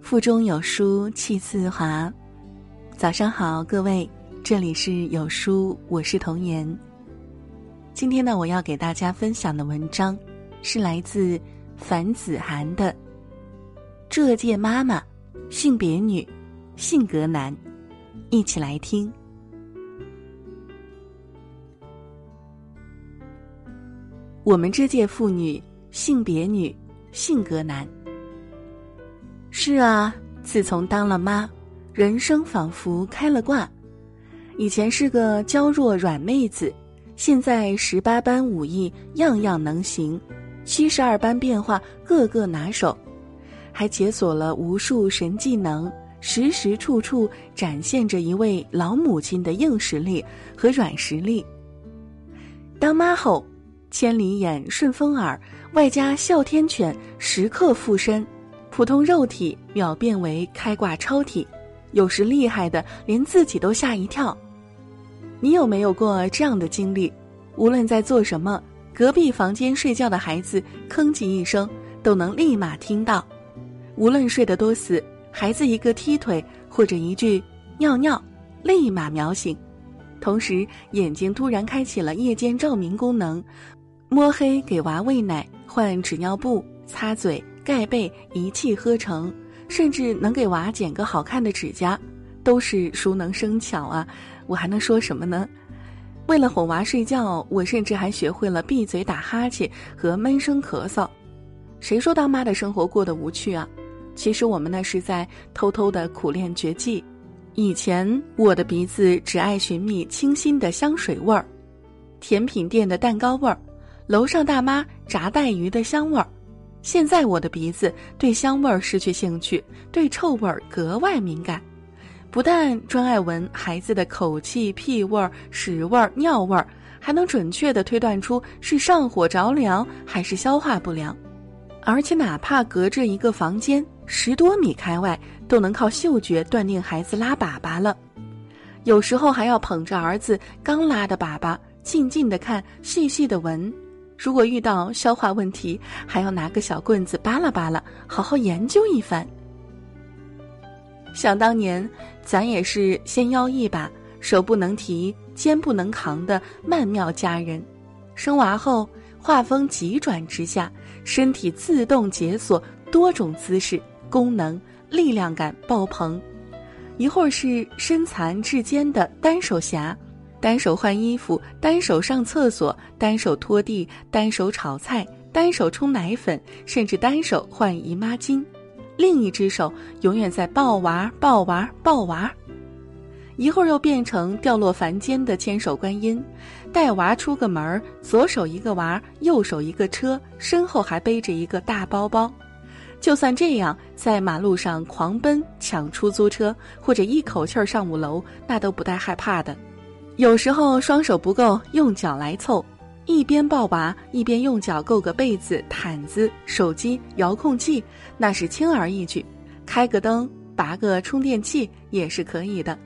腹中有书气自华。早上好，各位，这里是有书，我是童言。今天呢，我要给大家分享的文章是来自樊子涵的《这届妈妈，性别女，性格男》，一起来听。我们这届妇女，性别女，性格男。是啊，自从当了妈，人生仿佛开了挂。以前是个娇弱软妹子，现在十八般武艺样样能行，七十二般变化个个拿手，还解锁了无数神技能，时时处处展现着一位老母亲的硬实力和软实力。当妈后，千里眼、顺风耳，外加哮天犬，时刻附身。普通肉体秒变为开挂超体，有时厉害的连自己都吓一跳。你有没有过这样的经历？无论在做什么，隔壁房间睡觉的孩子吭叽一声，都能立马听到。无论睡得多死，孩子一个踢腿或者一句“尿尿”，立马秒醒。同时，眼睛突然开启了夜间照明功能，摸黑给娃喂奶、换纸尿布、擦嘴。盖被一气呵成，甚至能给娃剪个好看的指甲，都是熟能生巧啊！我还能说什么呢？为了哄娃睡觉，我甚至还学会了闭嘴打哈欠和闷声咳嗽。谁说当妈的生活过得无趣啊？其实我们那是在偷偷的苦练绝技。以前我的鼻子只爱寻觅清新的香水味儿，甜品店的蛋糕味儿，楼上大妈炸带鱼的香味儿。现在我的鼻子对香味儿失去兴趣，对臭味儿格外敏感，不但专爱闻孩子的口气、屁味儿、屎味儿、尿味儿，还能准确的推断出是上火着凉还是消化不良，而且哪怕隔着一个房间十多米开外，都能靠嗅觉断定孩子拉粑粑了。有时候还要捧着儿子刚拉的粑粑，静静的看，细细的闻。如果遇到消化问题，还要拿个小棍子扒拉扒拉，好好研究一番。想当年，咱也是先腰一把，手不能提，肩不能扛的曼妙佳人。生娃后，画风急转直下，身体自动解锁多种姿势、功能，力量感爆棚。一会儿是身残志坚的单手侠。单手换衣服，单手上厕所，单手拖地，单手炒菜，单手冲奶粉，甚至单手换姨妈巾，另一只手永远在抱娃、抱娃、抱娃。一会儿又变成掉落凡间的千手观音，带娃出个门儿，左手一个娃，右手一个车，身后还背着一个大包包。就算这样，在马路上狂奔、抢出租车，或者一口气儿上五楼，那都不带害怕的。有时候双手不够，用脚来凑，一边抱娃一边用脚够个被子、毯子、手机、遥控器，那是轻而易举。开个灯、拔个充电器也是可以的。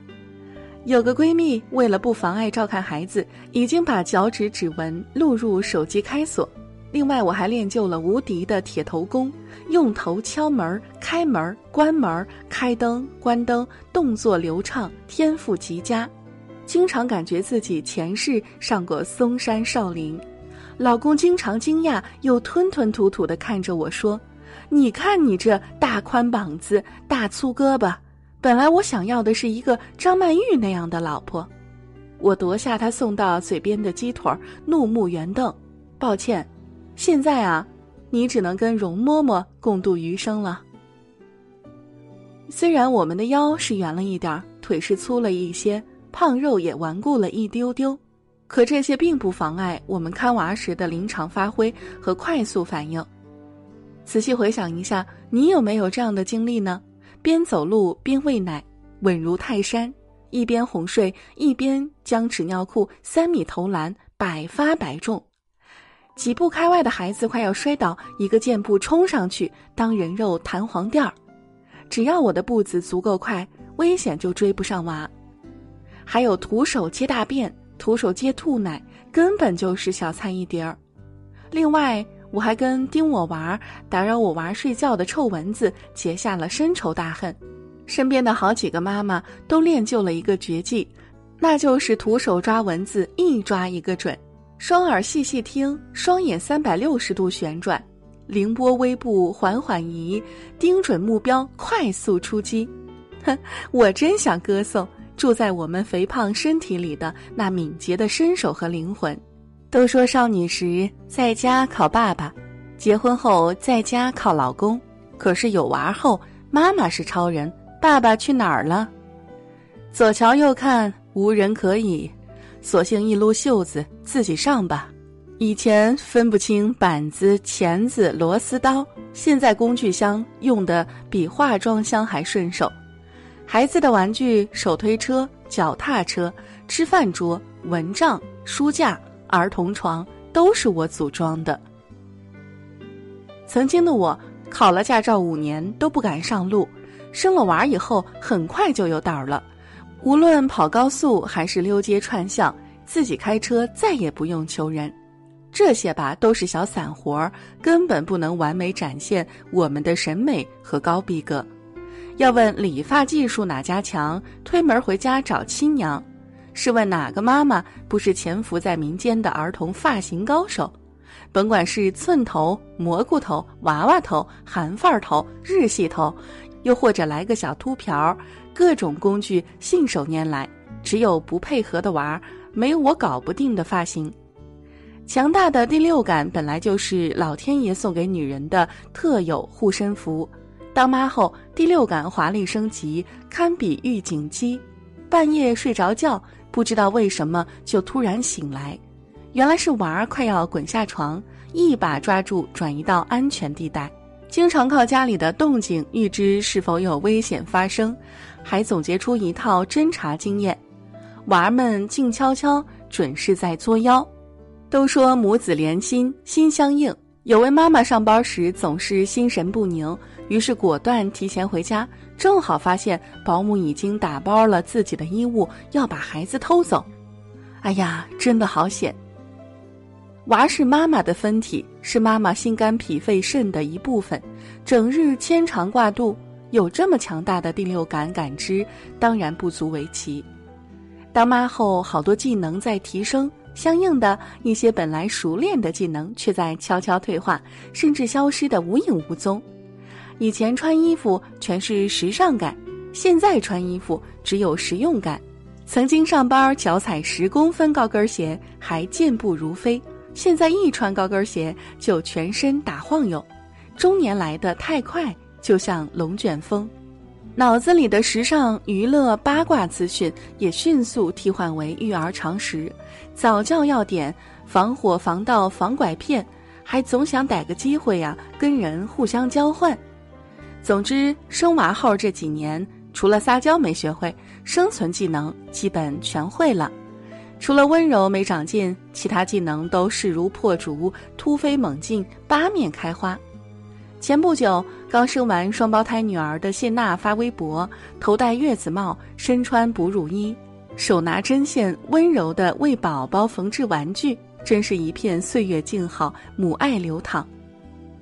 有个闺蜜为了不妨碍照看孩子，已经把脚趾指纹录入手机开锁。另外，我还练就了无敌的铁头功，用头敲门、开门、关门、开灯、关灯，动作流畅，天赋极佳。经常感觉自己前世上过嵩山少林，老公经常惊讶又吞吞吐吐的看着我说：“你看你这大宽膀子、大粗胳膊，本来我想要的是一个张曼玉那样的老婆。”我夺下他送到嘴边的鸡腿，怒目圆瞪：“抱歉，现在啊，你只能跟容嬷嬷共度余生了。”虽然我们的腰是圆了一点，腿是粗了一些。胖肉也顽固了一丢丢，可这些并不妨碍我们看娃时的临场发挥和快速反应。仔细回想一下，你有没有这样的经历呢？边走路边喂奶，稳如泰山；一边哄睡，一边将纸尿裤三米投篮，百发百中。几步开外的孩子快要摔倒，一个箭步冲上去当人肉弹簧垫儿。只要我的步子足够快，危险就追不上娃。还有徒手接大便、徒手接吐奶，根本就是小菜一碟儿。另外，我还跟叮我娃、打扰我娃睡觉的臭蚊子结下了深仇大恨。身边的好几个妈妈都练就了一个绝技，那就是徒手抓蚊子，一抓一个准。双耳细细听，双眼三百六十度旋转，凌波微步缓缓移，盯准目标快速出击。哼，我真想歌颂住在我们肥胖身体里的那敏捷的身手和灵魂。都说少女时在家靠爸爸，结婚后在家靠老公，可是有娃后，妈妈是超人，爸爸去哪儿了？左瞧右看，无人可以。索性一撸袖子，自己上吧。以前分不清板子、钳子、螺丝刀，现在工具箱用的比化妆箱还顺手。孩子的玩具、手推车、脚踏车、吃饭桌、蚊帐、书架、儿童床，都是我组装的。曾经的我，考了驾照五年都不敢上路，生了娃以后，很快就有胆儿了。无论跑高速还是溜街串巷，自己开车再也不用求人。这些吧都是小散活儿，根本不能完美展现我们的审美和高逼格。要问理发技术哪家强，推门回家找亲娘。试问哪个妈妈不是潜伏在民间的儿童发型高手？甭管是寸头、蘑菇头、娃娃头、韩范儿头、日系头，又或者来个小秃瓢。各种工具信手拈来，只有不配合的娃，没有我搞不定的发型。强大的第六感本来就是老天爷送给女人的特有护身符。当妈后，第六感华丽升级，堪比预警机。半夜睡着觉，不知道为什么就突然醒来，原来是娃儿快要滚下床，一把抓住，转移到安全地带。经常靠家里的动静预知是否有危险发生。还总结出一套侦查经验，娃儿们静悄悄，准是在作妖。都说母子连心，心相印。有位妈妈上班时总是心神不宁，于是果断提前回家，正好发现保姆已经打包了自己的衣物，要把孩子偷走。哎呀，真的好险！娃是妈妈的分体，是妈妈心肝脾肺肾的一部分，整日牵肠挂肚。有这么强大的第六感感知，当然不足为奇。当妈后，好多技能在提升，相应的一些本来熟练的技能却在悄悄退化，甚至消失的无影无踪。以前穿衣服全是时尚感，现在穿衣服只有实用感。曾经上班脚踩十公分高跟鞋还健步如飞，现在一穿高跟鞋就全身打晃悠。中年来的太快。就像龙卷风，脑子里的时尚、娱乐、八卦资讯也迅速替换为育儿常识。早教要点，防火、防盗、防拐骗，还总想逮个机会呀，跟人互相交换。总之，生娃后这几年，除了撒娇没学会，生存技能基本全会了。除了温柔没长进，其他技能都势如破竹，突飞猛进，八面开花。前不久，刚生完双胞胎女儿的谢娜发微博，头戴月子帽，身穿哺乳衣，手拿针线，温柔的为宝宝缝制玩具，真是一片岁月静好，母爱流淌。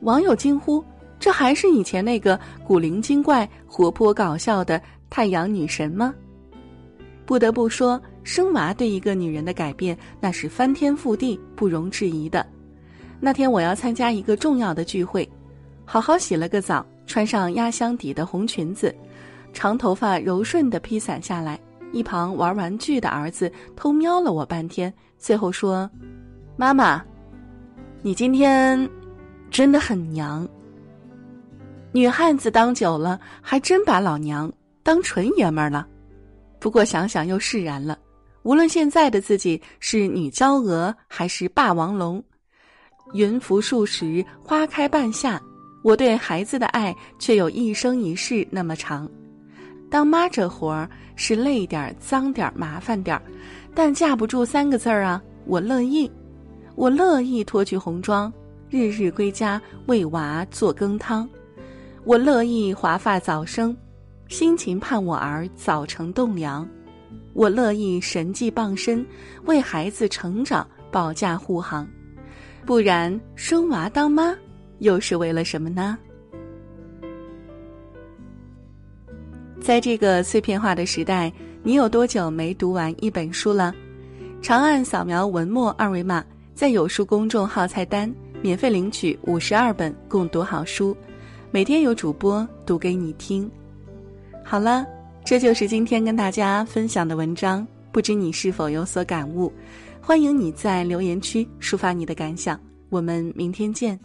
网友惊呼：“这还是以前那个古灵精怪、活泼搞笑的太阳女神吗？”不得不说，生娃对一个女人的改变，那是翻天覆地，不容置疑的。那天我要参加一个重要的聚会。好好洗了个澡，穿上压箱底的红裙子，长头发柔顺的披散下来。一旁玩玩具的儿子偷瞄了我半天，最后说：“妈妈，你今天真的很娘。女汉子当久了，还真把老娘当纯爷们儿了。不过想想又释然了。无论现在的自己是女娇娥还是霸王龙，云浮数十，花开半夏。”我对孩子的爱却有一生一世那么长，当妈这活儿是累点儿、脏点儿、麻烦点儿，但架不住三个字儿啊！我乐意，我乐意脱去红妆，日日归家为娃做羹汤，我乐意华发早生，辛勤盼我儿早成栋梁，我乐意神迹傍身，为孩子成长保驾护航。不然生娃当妈又是为了什么呢？在这个碎片化的时代，你有多久没读完一本书了？长按扫描文末二维码，在有书公众号菜单免费领取五十二本共读好书，每天有主播读给你听。好了，这就是今天跟大家分享的文章，不知你是否有所感悟？欢迎你在留言区抒发你的感想，我们明天见。